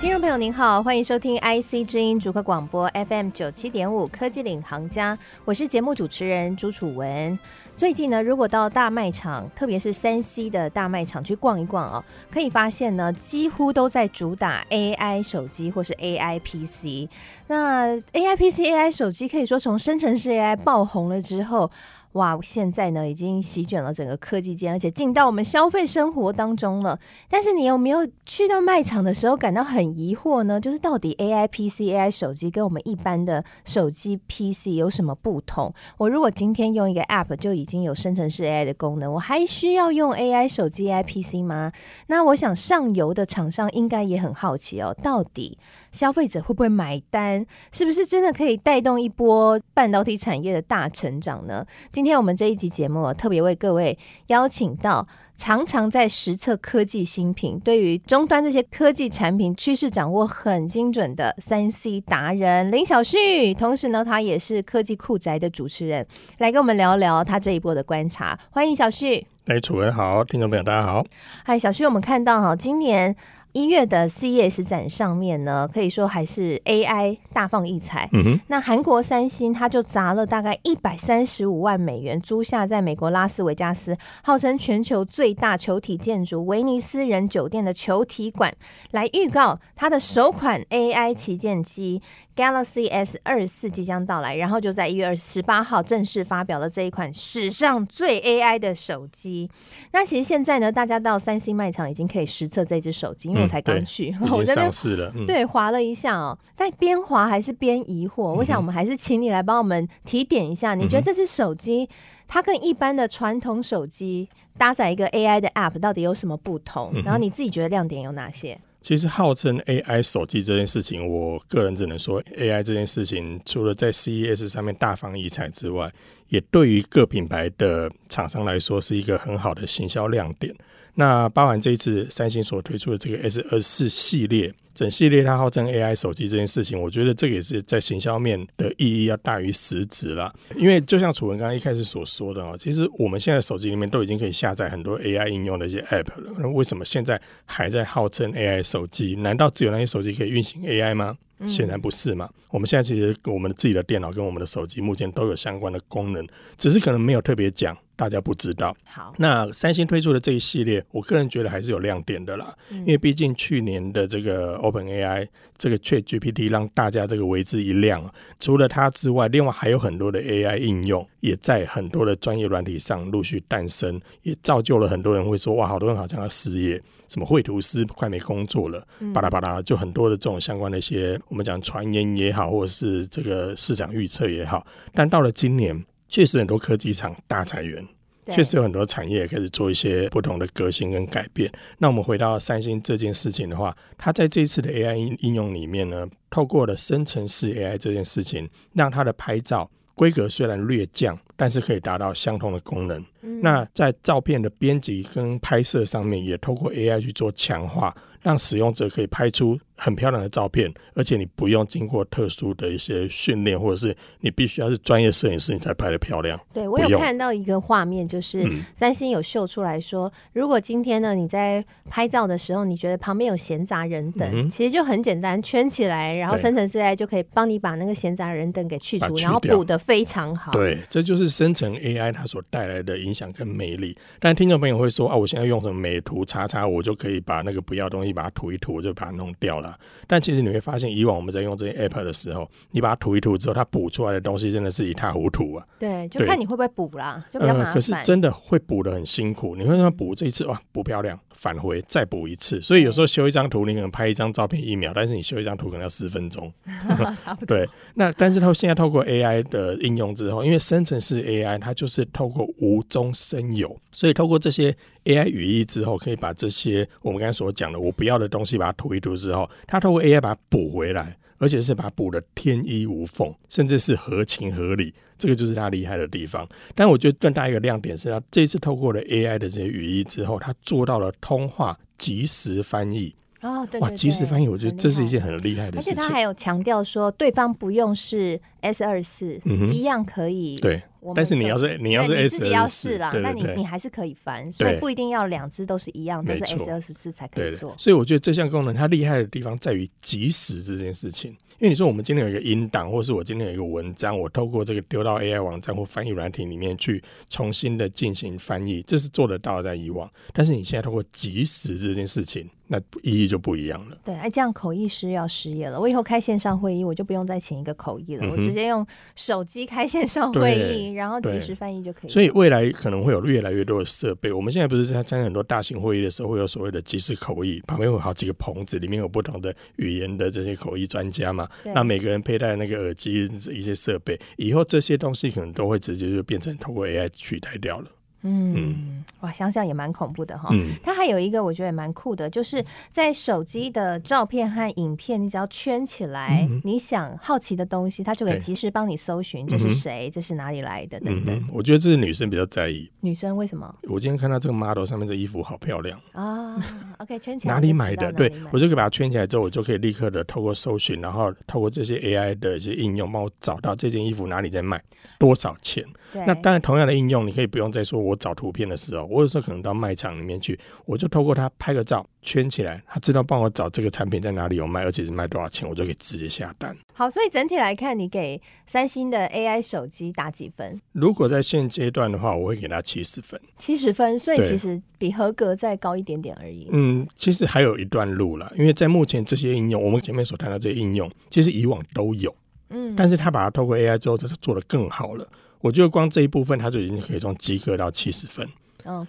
听众朋友您好，欢迎收听 IC 之音主客广播 FM 九七点五科技领航家，我是节目主持人朱楚文。最近呢，如果到大卖场，特别是三 C 的大卖场去逛一逛哦，可以发现呢，几乎都在主打 AI 手机或是 AI PC。那 AI PC、AI 手机可以说从生成式 AI 爆红了之后。哇，现在呢已经席卷了整个科技界，而且进到我们消费生活当中了。但是你有没有去到卖场的时候感到很疑惑呢？就是到底 AI PC、AI 手机跟我们一般的手机 PC 有什么不同？我如果今天用一个 App 就已经有生成式 AI 的功能，我还需要用 AI 手机、AI PC 吗？那我想上游的厂商应该也很好奇哦，到底消费者会不会买单？是不是真的可以带动一波半导体产业的大成长呢？今天我们这一集节目特别为各位邀请到常常在实测科技新品，对于终端这些科技产品趋势掌握很精准的三 C 达人林小旭，同时呢，他也是科技酷宅的主持人，来跟我们聊聊他这一波的观察。欢迎小旭。哎，楚文好，听众朋友大家好。嗨，小旭，我们看到哈，今年。一月的 CES 展上面呢，可以说还是 AI 大放异彩。嗯哼，那韩国三星它就砸了大概一百三十五万美元，租下在美国拉斯维加斯号称全球最大球体建筑威尼斯人酒店的球体馆，来预告它的首款 AI 旗舰机。Galaxy S 二四即将到来，然后就在一月二十八号正式发表了这一款史上最 AI 的手机。那其实现在呢，大家到三星卖场已经可以实测这只手机，因为我才刚去，嗯、已经上市了。嗯、对，划了一下哦，但边划还是边疑惑。我想我们还是请你来帮我们提点一下，你觉得这只手机它跟一般的传统手机搭载一个 AI 的 App 到底有什么不同？然后你自己觉得亮点有哪些？其实号称 AI 手机这件事情，我个人只能说，AI 这件事情除了在 CES 上面大放异彩之外，也对于各品牌的厂商来说是一个很好的行销亮点。那包含这一次三星所推出的这个 S 二四系列，整系列它号称 AI 手机这件事情，我觉得这个也是在行销面的意义要大于实质啦。因为就像楚文刚刚一开始所说的哦，其实我们现在手机里面都已经可以下载很多 AI 应用的一些 App 了，那为什么现在还在号称 AI 手机？难道只有那些手机可以运行 AI 吗？显然不是嘛。我们现在其实我们自己的电脑跟我们的手机目前都有相关的功能，只是可能没有特别讲。大家不知道，好，那三星推出的这一系列，我个人觉得还是有亮点的啦。嗯、因为毕竟去年的这个 AI 这个 ChatGPT 让大家这个为之一亮。除了它之外，另外还有很多的 AI 应用也在很多的专业软体上陆续诞生，也造就了很多人会说：哇，好多人好像要失业，什么绘图师快没工作了，巴拉巴拉，就很多的这种相关的一些我们讲传言也好，或者是这个市场预测也好。但到了今年。确实很多科技厂大裁员，确实有很多产业也开始做一些不同的革新跟改变。那我们回到三星这件事情的话，它在这一次的 AI 应应用里面呢，透过了生成式 AI 这件事情，让它的拍照规格虽然略降，但是可以达到相同的功能。嗯、那在照片的编辑跟拍摄上面，也透过 AI 去做强化，让使用者可以拍出很漂亮的照片，而且你不用经过特殊的一些训练，或者是你必须要是专业摄影师，你才拍的漂亮。对，我有看到一个画面，就是三星有秀出来说，嗯、如果今天呢你在拍照的时候，你觉得旁边有闲杂人等，嗯、其实就很简单，圈起来，然后生成 AI 就可以帮你把那个闲杂人等给去除，去然后补的非常好。对，这就是生成 AI 它所带来的影响跟魅力。但听众朋友会说啊，我现在用什么美图叉叉，我就可以把那个不要东西把它涂一涂，就把它弄掉了。但其实你会发现，以往我们在用这些 app 的时候，你把它涂一涂之后，它补出来的东西真的是一塌糊涂啊。对，就看你会不会补啦，就比较麻烦。呃，可是真的会补的很辛苦。你会让它补这一次哇，不漂亮，返回再补一次。所以有时候修一张图，你可能拍一张照片一秒，但是你修一张图可能要十分钟。差不多。对，那但是它现在透过 AI 的应用之后，因为生成式 AI 它就是透过无中生有，所以透过这些。AI 语义之后，可以把这些我们刚才所讲的我不要的东西，把它涂一涂之后，它透过 AI 把它补回来，而且是把它补的天衣无缝，甚至是合情合理。这个就是它厉害的地方。但我觉得更大一个亮点是，它这次透过了 AI 的这些语义之后，它做到了通话即时翻译，哦，对，对，对，哇，即时翻译，我觉得这是一件很厉害的事情。而且他还有强调说，对方不用是 S 二四，一样可以。对，但是你要是你要是 S 二四啦，那你你还是可以翻，所以不一定要两只都是一样，都是 S 二十四才可以做。所以我觉得这项功能它厉害的地方在于即时这件事情。因为你说我们今天有一个音档，或是我今天有一个文章，我透过这个丢到 AI 网站或翻译软体里面去重新的进行翻译，这是做得到的在以往。但是你现在透过即时这件事情。那意义就不一样了。对，哎，这样口译师要失业了。我以后开线上会议，我就不用再请一个口译了，嗯、我直接用手机开线上会议，然后即时翻译就可以。所以未来可能会有越来越多的设备。我们现在不是在参加很多大型会议的时候，会有所谓的即时口译，旁边有好几个棚子，里面有不同的语言的这些口译专家嘛。那每个人佩戴那个耳机一些设备，以后这些东西可能都会直接就变成通过 AI 取代掉了。嗯，嗯哇，想想也蛮恐怖的哈。嗯，它还有一个我觉得也蛮酷的，就是在手机的照片和影片，你只要圈起来，嗯、你想好奇的东西，它就可以及时帮你搜寻，这是谁，嗯、这是哪里来的等等。我觉得这是女生比较在意。女生为什么？我今天看到这个 model 上面的衣服好漂亮啊。OK，圈起来哪里买的？对，我就可以把它圈起来之后，我就可以立刻的透过搜寻，然后透过这些 AI 的一些应用，帮我找到这件衣服哪里在卖，多少钱。对那当然，同样的应用，你可以不用再说我找图片的时候，我有时候可能到卖场里面去，我就透过它拍个照，圈起来，他知道帮我找这个产品在哪里有卖，而且是卖多少钱，我就可以直接下单。好，所以整体来看，你给三星的 AI 手机打几分？如果在现阶段的话，我会给他七十分。七十分，所以其实比合格再高一点点而已。嗯，其实还有一段路了，因为在目前这些应用，我们前面所谈到这些应用，其实以往都有，嗯，但是他把它透过 AI 之后，他做的更好了。我觉得光这一部分，他就已经可以从及格到七十分。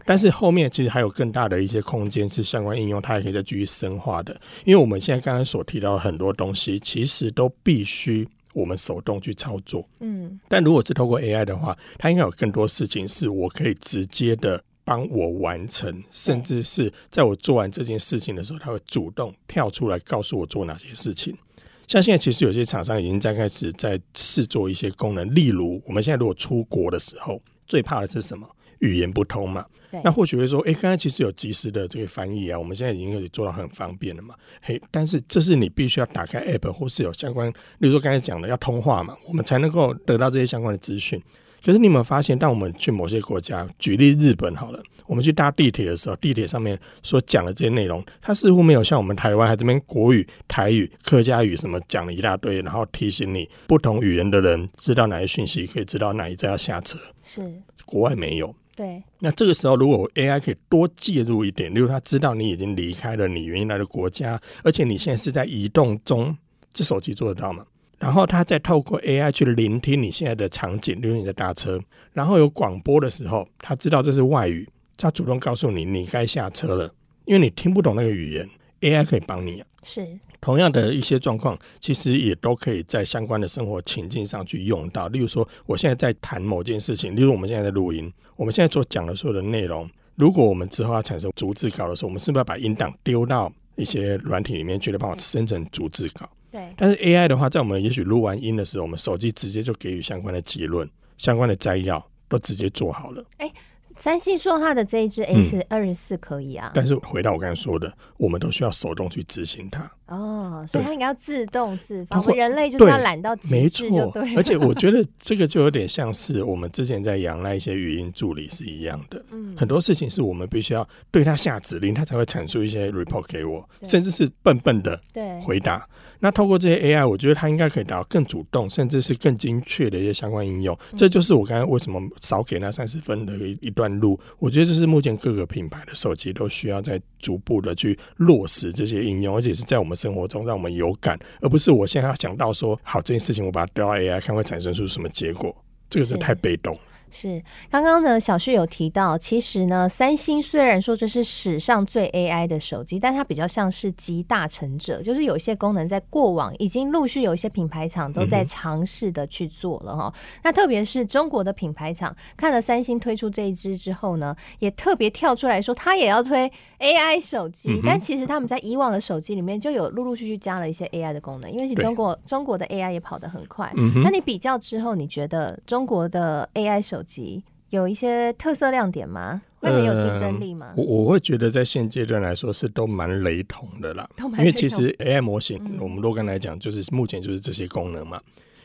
但是后面其实还有更大的一些空间，是相关应用，它也可以再继续深化的。因为我们现在刚刚所提到的很多东西，其实都必须我们手动去操作。嗯，但如果是透过 AI 的话，它应该有更多事情是我可以直接的帮我完成，甚至是在我做完这件事情的时候，它会主动跳出来告诉我做哪些事情。像现在其实有些厂商已经在开始在试做一些功能，例如我们现在如果出国的时候，最怕的是什么？语言不通嘛。那或许会说，哎、欸，刚才其实有及时的这个翻译啊，我们现在已经可以做到很方便了嘛。嘿，但是这是你必须要打开 App 或是有相关，例如说刚才讲的要通话嘛，我们才能够得到这些相关的资讯。可是你有没有发现，当我们去某些国家，举例日本好了。我们去搭地铁的时候，地铁上面所讲的这些内容，它似乎没有像我们台湾还这边国语、台语、客家语什么讲了一大堆，然后提醒你不同语言的人知道哪些讯息，可以知道哪一站要下车。是国外没有。对。那这个时候，如果 AI 可以多介入一点，例如他知道你已经离开了你原来的国家，而且你现在是在移动中，这手机做得到吗？然后他再透过 AI 去聆听你现在的场景，例如你在搭车，然后有广播的时候，他知道这是外语。他主动告诉你，你该下车了，因为你听不懂那个语言，AI 可以帮你啊。是同样的一些状况，其实也都可以在相关的生活情境上去用到。例如说，我现在在谈某件事情，例如我们现在在录音，我们现在所讲的所有的内容，如果我们之后要产生逐字稿的时候，我们是不是要把音档丢到一些软体里面去，来帮我生成逐字稿？对。但是 AI 的话，在我们也许录完音的时候，我们手机直接就给予相关的结论、相关的摘要，都直接做好了。欸三星说它的这一支 A 是二十四可以啊，嗯，但是回到我刚才说的，我们都需要手动去执行它。哦，所以它应该要自动自发。我们人类就是要懒到极致就对。没错，而且我觉得这个就有点像是我们之前在养那一些语音助理是一样的。嗯，很多事情是我们必须要对它下指令，它才会产出一些 report 给我，甚至是笨笨的回答。那透过这些 AI，我觉得它应该可以达到更主动，甚至是更精确的一些相关应用。这就是我刚才为什么少给那三十分的一一段路。我觉得这是目前各个品牌的手机都需要在逐步的去落实这些应用，而且是在我们生活中让我们有感，而不是我现在要想到说，好，这件事情我把它丢到 AI 看会产生出什么结果，这个是太被动。是，刚刚呢，小旭有提到，其实呢，三星虽然说这是史上最 AI 的手机，但它比较像是集大成者，就是有一些功能在过往已经陆续有一些品牌厂都在尝试的去做了哈。嗯、那特别是中国的品牌厂看了三星推出这一支之后呢，也特别跳出来说，它也要推 AI 手机。嗯、但其实他们在以往的手机里面就有陆陆续续加了一些 AI 的功能，因为是中国中国的 AI 也跑得很快。嗯、那你比较之后，你觉得中国的 AI 手机有一些特色亮点吗？会很有竞争力吗？我我会觉得在现阶段来说是都蛮雷同的啦，因为其实 AI 模型，嗯、我们若干来讲，就是目前就是这些功能嘛。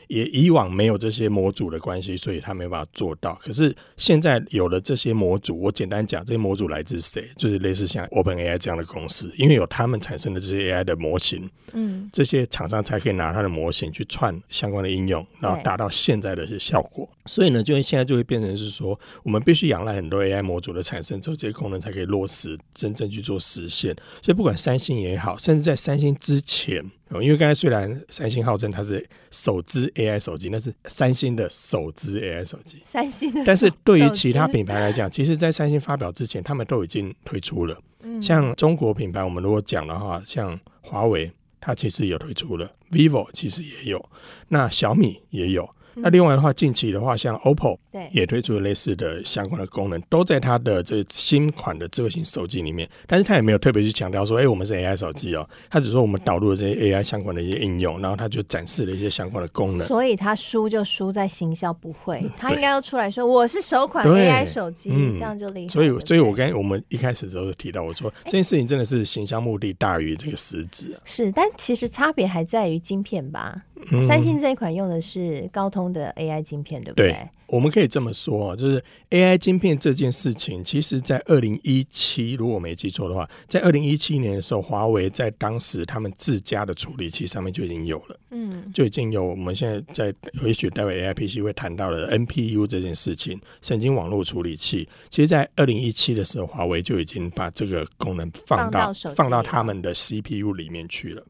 也以往没有这些模组的关系，所以他没办法做到。可是现在有了这些模组，我简单讲，这些模组来自谁？就是类似像 OpenAI 这样的公司，因为有他们产生的这些 AI 的模型，嗯，这些厂商才可以拿它的模型去串相关的应用，然后达到现在的一些效果。所以呢，就现在就会变成是说，我们必须仰赖很多 AI 模组的产生之后，这些功能才可以落实，真正去做实现。所以不管三星也好，甚至在三星之前。因为刚才虽然三星号称它是首支 AI 手机，那是三星的首支 AI 手机。三星的，但是对于其他品牌来讲，其实，在三星发表之前，他们都已经推出了。像中国品牌，我们如果讲的话，像华为，它其实有推出了；vivo 其实也有，那小米也有。那另外的话，近期的话，像 OPPO 对也推出了类似的相关的功能，都在它的这新款的智慧型手机里面。但是它也没有特别去强调说，哎、欸，我们是 AI 手机哦。它只说我们导入了这些 AI 相关的一些应用，然后它就展示了一些相关的功能。所以它输就输在行销不会，它应该要出来说我是首款 AI 手机，这样就厉害。所以，所以我刚才我们一开始的时候提到，我说这件事情真的是行销目的大于这个实质、啊。是，但其实差别还在于晶片吧。三星这一款用的是高通的 AI 晶片，对不对？对，我们可以这么说，就是 AI 晶片这件事情，其实在二零一七，如果我没记错的话，在二零一七年的时候，华为在当时他们自家的处理器上面就已经有了，嗯，就已经有我们现在在有一些待会 AI PC 会谈到的 NPU 这件事情，神经网络处理器，其实，在二零一七的时候，华为就已经把这个功能放到，放到他们的 CPU 里面去了。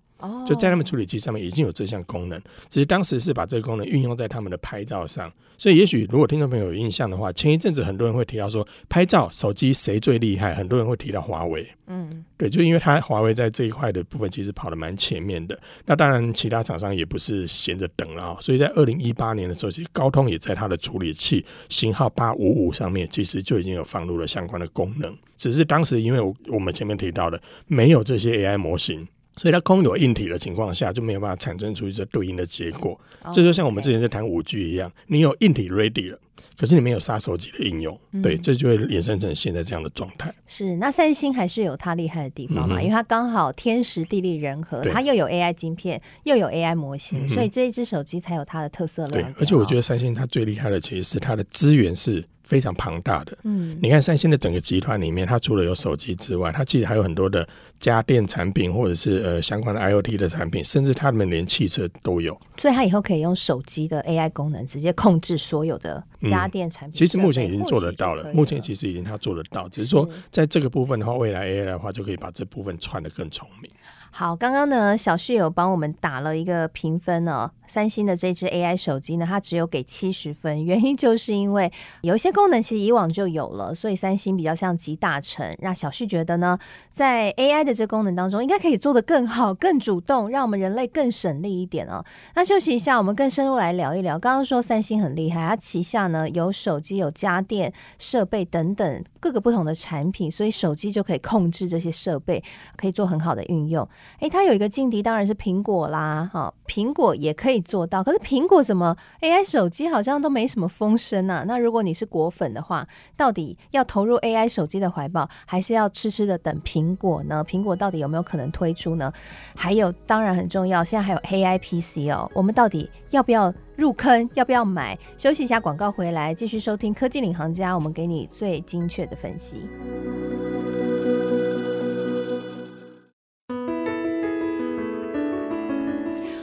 就在他们处理器上面已经有这项功能，只是当时是把这个功能运用在他们的拍照上。所以，也许如果听众朋友有印象的话，前一阵子很多人会提到说，拍照手机谁最厉害？很多人会提到华为。嗯，对，就因为它华为在这一块的部分其实跑得蛮前面的。那当然，其他厂商也不是闲着等了。所以在二零一八年的时候，其实高通也在它的处理器型号八五五上面，其实就已经有放入了相关的功能。只是当时因为我我们前面提到的，没有这些 AI 模型。所以它空有硬体的情况下，就没有办法产生出一个对应的结果。这就像我们之前在谈五 G 一样，你有硬体 ready 了，可是你没有杀手级的应用，对，这就会衍生成现在这样的状态。是，那三星还是有它厉害的地方嘛？因为它刚好天时地利人和，它又有 AI 晶片，又有 AI 模型，所以这一只手机才有它的特色。对，而且我觉得三星它最厉害的其实是它的资源是。非常庞大的，嗯，你看三星的整个集团里面，它除了有手机之外，它其实还有很多的家电产品，或者是呃相关的 IoT 的产品，甚至他们连汽车都有。所以，它以后可以用手机的 AI 功能直接控制所有的家电产品。其实目前已经做得到了，目前其实已经它做得到，只是说在这个部分的话，未来 AI 的话就可以把这部分串得更聪明。好，刚刚呢，小旭有帮我们打了一个评分呢。三星的这支 AI 手机呢，它只有给七十分，原因就是因为有一些功能其实以往就有了，所以三星比较像集大成。让小旭觉得呢，在 AI 的这功能当中，应该可以做得更好、更主动，让我们人类更省力一点哦。那休息一下，我们更深入来聊一聊。刚刚说三星很厉害，它旗下呢有手机、有家电设备等等各个不同的产品，所以手机就可以控制这些设备，可以做很好的运用。诶，它有一个劲敌，当然是苹果啦，哈，苹果也可以。做到，可是苹果怎么 AI 手机好像都没什么风声啊？那如果你是果粉的话，到底要投入 AI 手机的怀抱，还是要痴痴的等苹果呢？苹果到底有没有可能推出呢？还有，当然很重要，现在还有 AI PC 哦，我们到底要不要入坑？要不要买？休息一下，广告回来继续收听科技领航家，我们给你最精确的分析。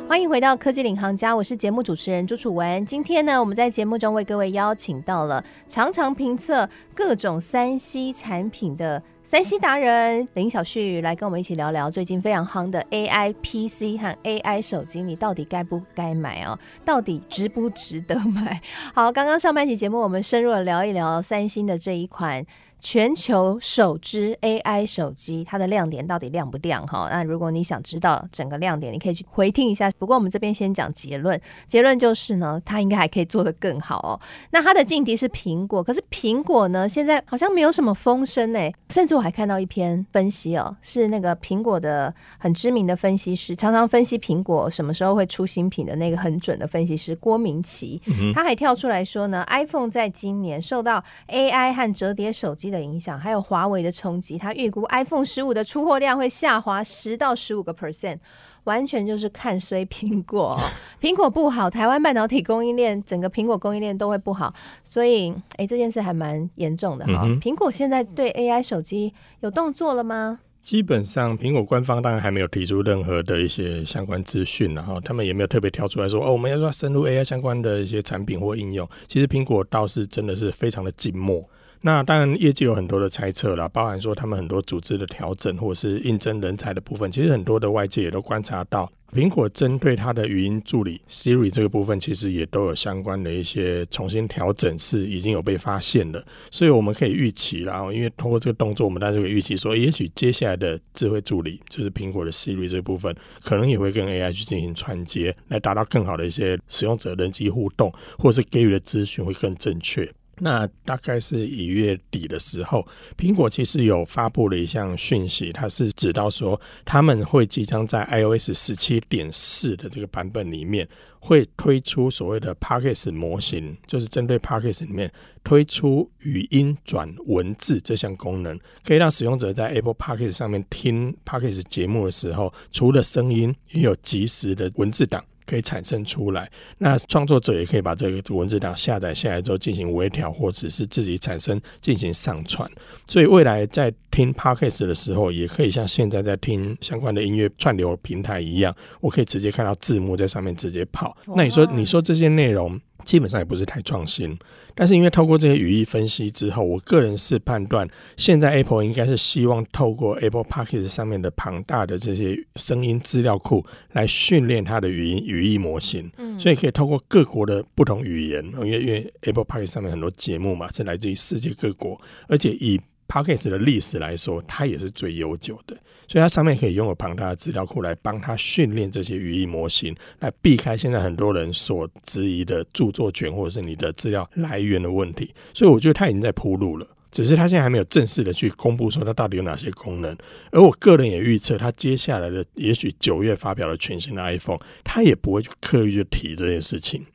欢迎回到科技领航家，我是节目主持人朱楚文。今天呢，我们在节目中为各位邀请到了常常评测各种三 C 产品的三 C 达人林小旭，来跟我们一起聊聊最近非常夯的 AI PC 和 AI 手机，你到底该不该买哦？到底值不值得买？好，刚刚上半期节目我们深入的聊一聊三星的这一款。全球首支 AI 手机，它的亮点到底亮不亮？哈，那如果你想知道整个亮点，你可以去回听一下。不过我们这边先讲结论，结论就是呢，它应该还可以做得更好哦。那它的劲敌是苹果，可是苹果呢，现在好像没有什么风声诶。甚至我还看到一篇分析哦，是那个苹果的很知名的分析师，常常分析苹果什么时候会出新品的那个很准的分析师郭明錤，他还跳出来说呢，iPhone 在今年受到 AI 和折叠手机的影响，还有华为的冲击，他预估 iPhone 十五的出货量会下滑十到十五个 percent，完全就是看衰苹果。苹果不好，台湾半导体供应链整个苹果供应链都会不好，所以哎，这件事还蛮严重的哈。嗯、苹果现在对 AI 手机有动作了吗？基本上，苹果官方当然还没有提出任何的一些相关资讯，然后他们也没有特别跳出来说哦，我们要说深入 AI 相关的一些产品或应用。其实苹果倒是真的是非常的静默。那当然，业界有很多的猜测啦，包含说他们很多组织的调整，或者是应征人才的部分。其实很多的外界也都观察到，苹果针对它的语音助理 Siri 这个部分，其实也都有相关的一些重新调整，是已经有被发现的。所以我们可以预期啦，因为通过这个动作，我们大家就可以预期说，也许接下来的智慧助理，就是苹果的 Siri 这个部分，可能也会跟 AI 去进行串接，来达到更好的一些使用者人机互动，或是给予的资讯会更正确。那大概是一月底的时候，苹果其实有发布了一项讯息，它是指到说他们会即将在 iOS 十七点四的这个版本里面，会推出所谓的 Podcast 模型，就是针对 Podcast 里面推出语音转文字这项功能，可以让使用者在 Apple Podcast 上面听 Podcast 节目的时候，除了声音，也有即时的文字档。可以产生出来，那创作者也可以把这个文字档下载下来之后进行微调，或者是自己产生进行上传。所以未来在听 Podcast 的时候，也可以像现在在听相关的音乐串流平台一样，我可以直接看到字幕在上面直接跑。那你说，你说这些内容？基本上也不是太创新，但是因为透过这些语义分析之后，我个人是判断，现在 Apple 应该是希望透过 Apple Podcast 上面的庞大的这些声音资料库来训练它的语音语义模型，所以可以透过各国的不同语言，因为因为 Apple Podcast 上面很多节目嘛，是来自于世界各国，而且以 Podcast 的历史来说，它也是最悠久的。所以它上面可以拥有庞大的资料库来帮它训练这些语义模型，来避开现在很多人所质疑的著作权或者是你的资料来源的问题。所以我觉得它已经在铺路了，只是它现在还没有正式的去公布说它到底有哪些功能。而我个人也预测，它接下来的也许九月发表了全新的 iPhone，它也不会去刻意去提这件事情。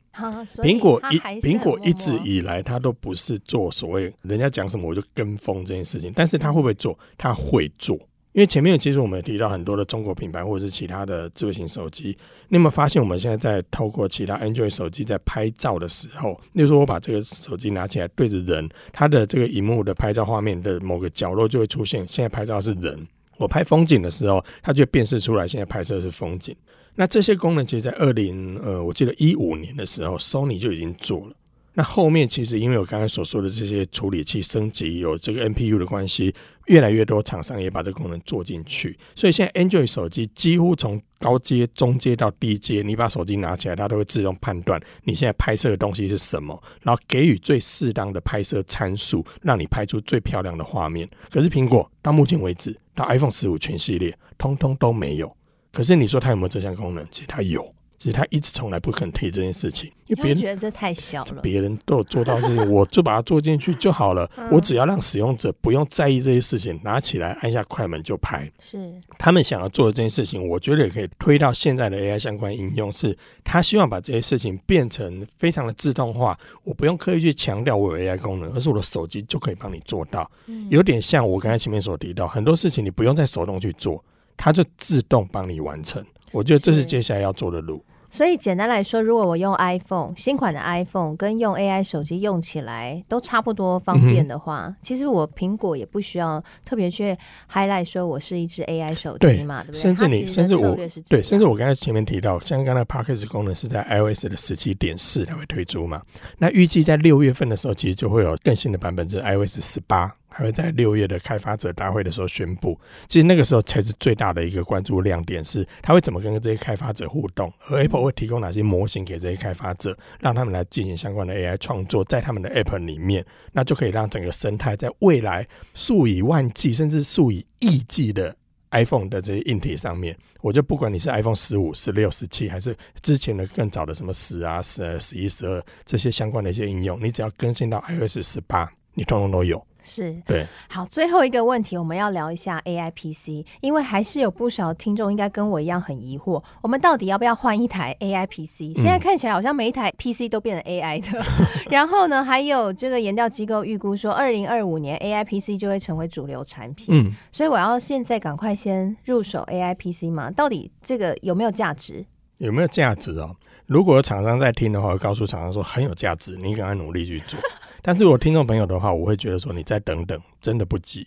苹果一苹果一直以来，它都不是做所谓人家讲什么我就跟风这件事情，但是它会不会做？它会做。因为前面其实我们提到很多的中国品牌或者是其他的智慧型手机，你有没有发现我们现在在透过其他 Android 手机在拍照的时候，例如说我把这个手机拿起来对着人，它的这个荧幕的拍照画面的某个角落就会出现，现在拍照是人。我拍风景的时候，它就辨识出来现在拍摄是风景。那这些功能其实，在二零呃，我记得一五年的时候，Sony 就已经做了。那后面其实因为我刚才所说的这些处理器升级，有这个 NPU 的关系，越来越多厂商也把这个功能做进去。所以现在 Android 手机几乎从高阶、中阶到低阶，你把手机拿起来，它都会自动判断你现在拍摄的东西是什么，然后给予最适当的拍摄参数，让你拍出最漂亮的画面。可是苹果到目前为止，到 iPhone 十五全系列，通通都没有。可是你说它有没有这项功能？其实它有。其实他一直从来不肯提这件事情，因为别人觉得这太小了。别人都有做到的事情，我就把它做进去就好了。我只要让使用者不用在意这些事情，拿起来按下快门就拍。是他们想要做的这件事情，我觉得也可以推到现在的 AI 相关应用。是他希望把这些事情变成非常的自动化，我不用刻意去强调我有 AI 功能，而是我的手机就可以帮你做到。有点像我刚才前面所提到，很多事情你不用再手动去做，它就自动帮你完成。我觉得这是接下来要做的路。所以简单来说，如果我用 iPhone 新款的 iPhone 跟用 AI 手机用起来都差不多方便的话，嗯、其实我苹果也不需要特别去 highlight 说我是一支 AI 手机嘛，对，对不对？甚至你甚至我对，甚至我刚才前面提到，像刚才 Podcast 功能是在 iOS 的十七点四才会推出嘛，那预计在六月份的时候，其实就会有更新的版本，就是 iOS 十八。还会在六月的开发者大会的时候宣布，其实那个时候才是最大的一个关注亮点，是他会怎么跟这些开发者互动，而 Apple 会提供哪些模型给这些开发者，让他们来进行相关的 AI 创作，在他们的 App 里面，那就可以让整个生态在未来数以万计甚至数以亿计的 iPhone 的这些硬体上面，我就不管你是 iPhone 十五、十六、十七，还是之前的更早的什么十啊、十二、十一、十二这些相关的一些应用，你只要更新到 iOS 十八。你通通都有。是对，好，最后一个问题，我们要聊一下 AI PC，因为还是有不少听众应该跟我一样很疑惑，我们到底要不要换一台 AI PC？现在看起来好像每一台 PC 都变成 AI 的。嗯、然后呢，还有这个研调机构预估说，二零二五年 AI PC 就会成为主流产品。嗯，所以我要现在赶快先入手 AI PC 吗？到底这个有没有价值？有没有价值哦？如果有厂商在听的话，告诉厂商说很有价值，你赶快努力去做。但是我听众朋友的话，我会觉得说你再等等，真的不急，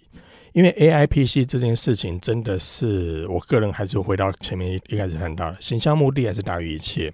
因为 AI PC 这件事情真的是我个人还是回到前面一开始谈到的，形象目的还是大于一切。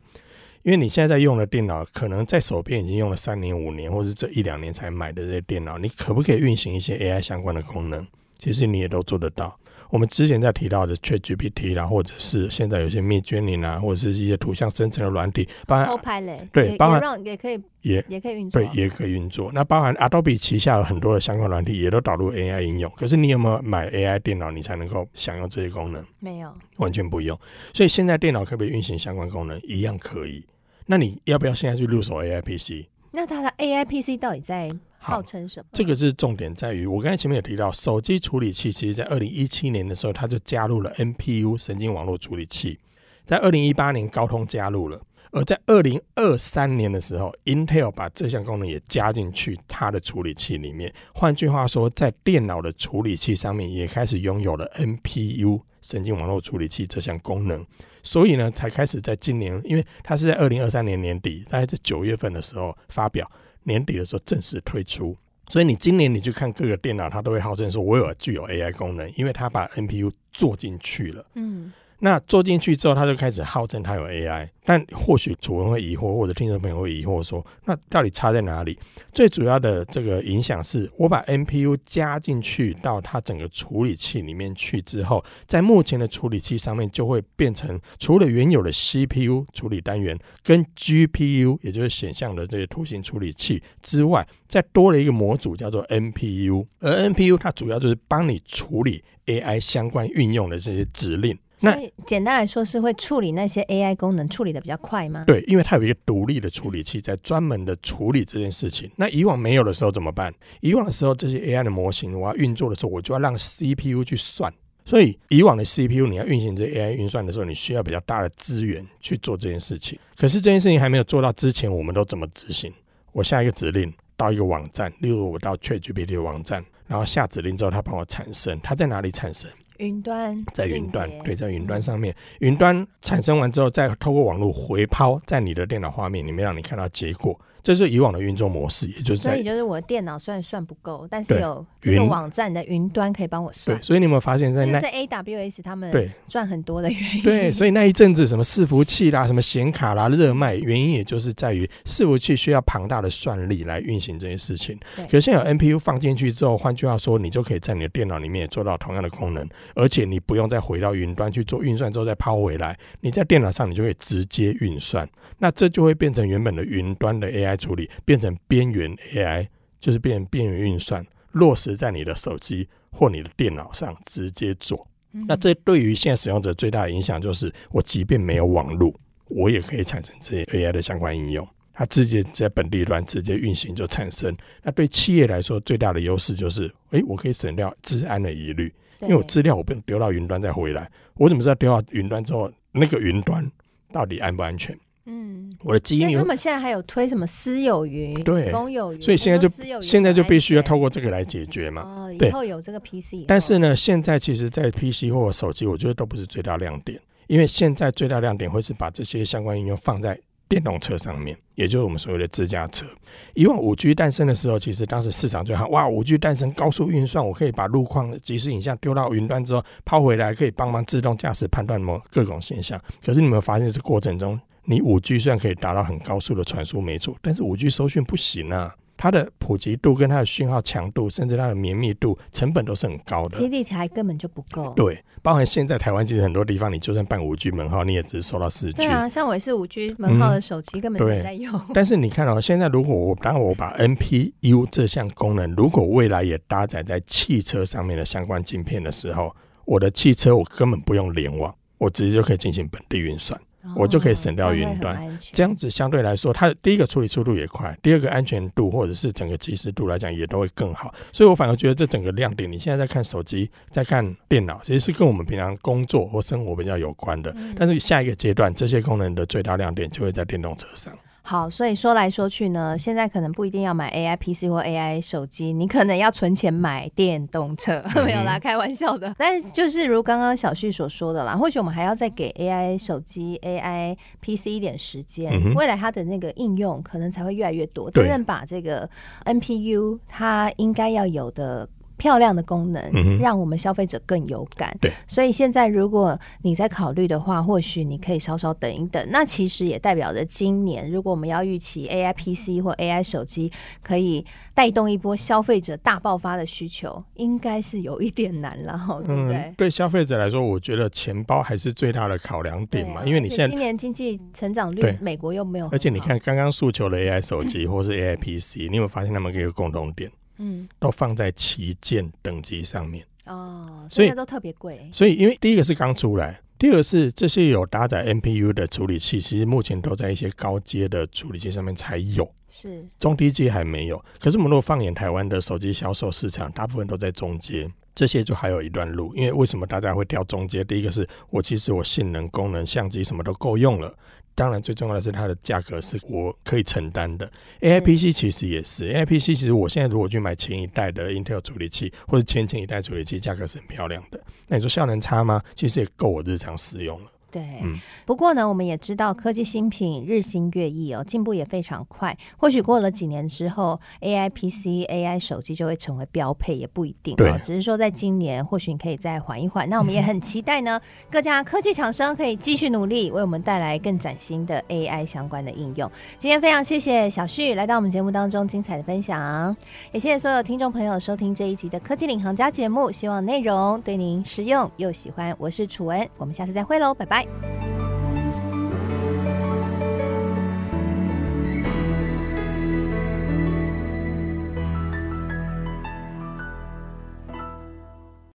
因为你现在在用的电脑，可能在手边已经用了三年、五年，或是这一两年才买的这些电脑，你可不可以运行一些 AI 相关的功能？其实你也都做得到。我们之前在提到的 ChatGPT 啦，或者是现在有些 Midjourney 啊，或者是一些图像生成的软体，包含 Copilot 对，包含也可以也也可以运作，对，也可以运作。那包含 Adobe 旗下有很多的相关软体，也都导入 AI 应用。可是你有没有买 AI 电脑，你才能够享用这些功能？没有，完全不用。所以现在电脑可不可以运行相关功能？一样可以。那你要不要现在去入手 AI PC？那它的 AI PC 到底在？号称什么？这个是重点在于，我刚才前面有提到，手机处理器其实在二零一七年的时候，它就加入了 NPU 神经网络处理器，在二零一八年高通加入了，而在二零二三年的时候，Intel 把这项功能也加进去它的处理器里面。换句话说，在电脑的处理器上面也开始拥有了 NPU 神经网络处理器这项功能，所以呢，才开始在今年，因为它是在二零二三年年底，大概在九月份的时候发表。年底的时候正式推出，所以你今年你去看各个电脑，它都会号称说我有具有 AI 功能，因为它把 NPU 做进去了。嗯。那做进去之后，他就开始号称他有 AI，但或许主人会疑惑，或者听众朋友会疑惑说，那到底差在哪里？最主要的这个影响是我把 NPU 加进去到它整个处理器里面去之后，在目前的处理器上面就会变成除了原有的 CPU 处理单元跟 GPU，也就是显像的这些图形处理器之外，再多了一个模组叫做 NPU，而 NPU 它主要就是帮你处理 AI 相关运用的这些指令。那简单来说是会处理那些 AI 功能，处理的比较快吗？对，因为它有一个独立的处理器在专门的处理这件事情。那以往没有的时候怎么办？以往的时候这些 AI 的模型我要运作的时候，我就要让 CPU 去算。所以以往的 CPU 你要运行这 AI 运算的时候，你需要比较大的资源去做这件事情。可是这件事情还没有做到之前，我们都怎么执行？我下一个指令到一个网站，例如我到 ChatGPT 的网站，然后下指令之后，它帮我产生，它在哪里产生？云端，在云端，对，在云端上面，云端产生完之后，再透过网络回抛在你的电脑画面里面，让你看到结果。这是以往的运作模式，也就是在，所以就是我的电脑虽然算不够，但是有这个网站的云端可以帮我算。对，所以你有没有发现，在那是 AWS 他们对赚很多的原因。对，所以那一阵子什么伺服器啦、什么显卡啦热卖，原因也就是在于伺服器需要庞大的算力来运行这些事情。可是现在有 NPU 放进去之后，换句话说，你就可以在你的电脑里面也做到同样的功能，而且你不用再回到云端去做运算之后再抛回来，你在电脑上你就可以直接运算。那这就会变成原本的云端的 AI 处理，变成边缘 AI，就是变边缘运算，落实在你的手机或你的电脑上直接做。那这对于现在使用者最大的影响就是，我即便没有网络，我也可以产生这些 AI 的相关应用，它直接在本地端直接运行就产生。那对企业来说，最大的优势就是，诶，我可以省掉治安的疑虑，因为我资料我不用丢到云端再回来，我怎么知道丢到云端之后，那个云端到底安不安全？嗯，我的基因，他们现在还有推什么私有云、对公有云，所以现在就现在就必须要透过这个来解决嘛。哦，以后有这个 PC，但是呢，现在其实，在 PC 或者手机，我觉得都不是最大亮点，因为现在最大亮点会是把这些相关应用放在电动车上面，也就是我们所谓的自驾车。以往五 G 诞生的时候，其实当时市场就喊哇，五 G 诞生，高速运算，我可以把路况即时影像丢到云端之后抛回来，可以帮忙自动驾驶判断某各种现象。可是你有没有发现，这过程中？你五 G 虽然可以达到很高速的传输，没错，但是五 G 收讯不行啊。它的普及度跟它的讯号强度，甚至它的绵密度、成本都是很高的。基地台根本就不够。对，包含现在台湾其实很多地方，你就算办五 G 门号，你也只收到四 G。对啊，像我也是五 G 门号的手机，根本没在用。但是你看哦，现在如果我当我把 NPU 这项功能，如果未来也搭载在汽车上面的相关晶片的时候，我的汽车我根本不用联网，我直接就可以进行本地运算。我就可以省掉云端，这样子相对来说，它的第一个处理速度也快，第二个安全度或者是整个及时度来讲也都会更好。所以我反而觉得这整个亮点，你现在在看手机，在看电脑，其实是跟我们平常工作或生活比较有关的。但是下一个阶段，这些功能的最大亮点就会在电动车上。好，所以说来说去呢，现在可能不一定要买 AI PC 或 AI 手机，你可能要存钱买电动车，嗯、没有啦，开玩笑的。但就是如刚刚小旭所说的啦，或许我们还要再给 AI 手机、AI PC 一点时间，嗯、未来它的那个应用可能才会越来越多，真正把这个 NPU 它应该要有的。漂亮的功能，嗯让我们消费者更有感。对，所以现在如果你在考虑的话，或许你可以稍稍等一等。那其实也代表着今年，如果我们要预期 AI PC 或 AI 手机可以带动一波消费者大爆发的需求，应该是有一点难了，哈，对不对？嗯，对消费者来说，我觉得钱包还是最大的考量点嘛，啊、因为你现在今年经济成长率，美国又没有，而且你看刚刚诉求的 AI 手机或是 AI PC，你有没有发现他们有一个共同点？嗯，都放在旗舰等级上面哦，所以都特别贵。所以，因为第一个是刚出来，第二个是这些有搭载 NPU 的处理器，其实目前都在一些高阶的处理器上面才有，是中低阶还没有。可是，我们如果放眼台湾的手机销售市场，大部分都在中阶，这些就还有一段路。因为为什么大家会挑中阶？第一个是我其实我性能、功能、相机什么都够用了。当然，最重要的是它的价格是我可以承担的。AI PC 其实也是，AI PC 其实我现在如果去买前一代的 Intel 处理器或者前前一代处理器，价格是很漂亮的。那你说效能差吗？其实也够我日常使用了。对，嗯，不过呢，我们也知道科技新品日新月异哦，进步也非常快。或许过了几年之后，AI PC、AI 手机就会成为标配，也不一定哦。只是说，在今年，或许你可以再缓一缓。那我们也很期待呢，各家科技厂商可以继续努力，为我们带来更崭新的 AI 相关的应用。今天非常谢谢小旭来到我们节目当中精彩的分享，也谢谢所有听众朋友收听这一集的科技领航家节目。希望内容对您实用又喜欢。我是楚文，我们下次再会喽，拜拜。さい。